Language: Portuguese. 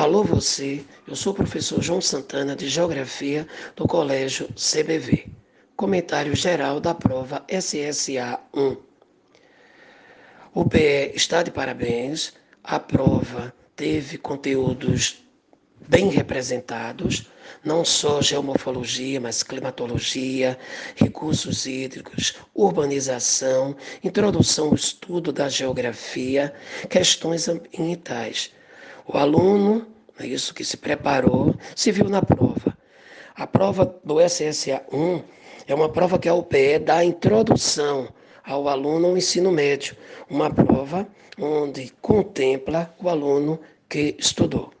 Alô você, eu sou o professor João Santana de Geografia do Colégio CBV. Comentário geral da prova SSA 1. O PE está de parabéns, a prova teve conteúdos bem representados, não só geomorfologia, mas climatologia, recursos hídricos, urbanização, introdução ao estudo da geografia, questões ambientais. O aluno, é isso que se preparou, se viu na prova. A prova do SSA 1 é uma prova que a UPE dá introdução ao aluno ao ensino médio, uma prova onde contempla o aluno que estudou.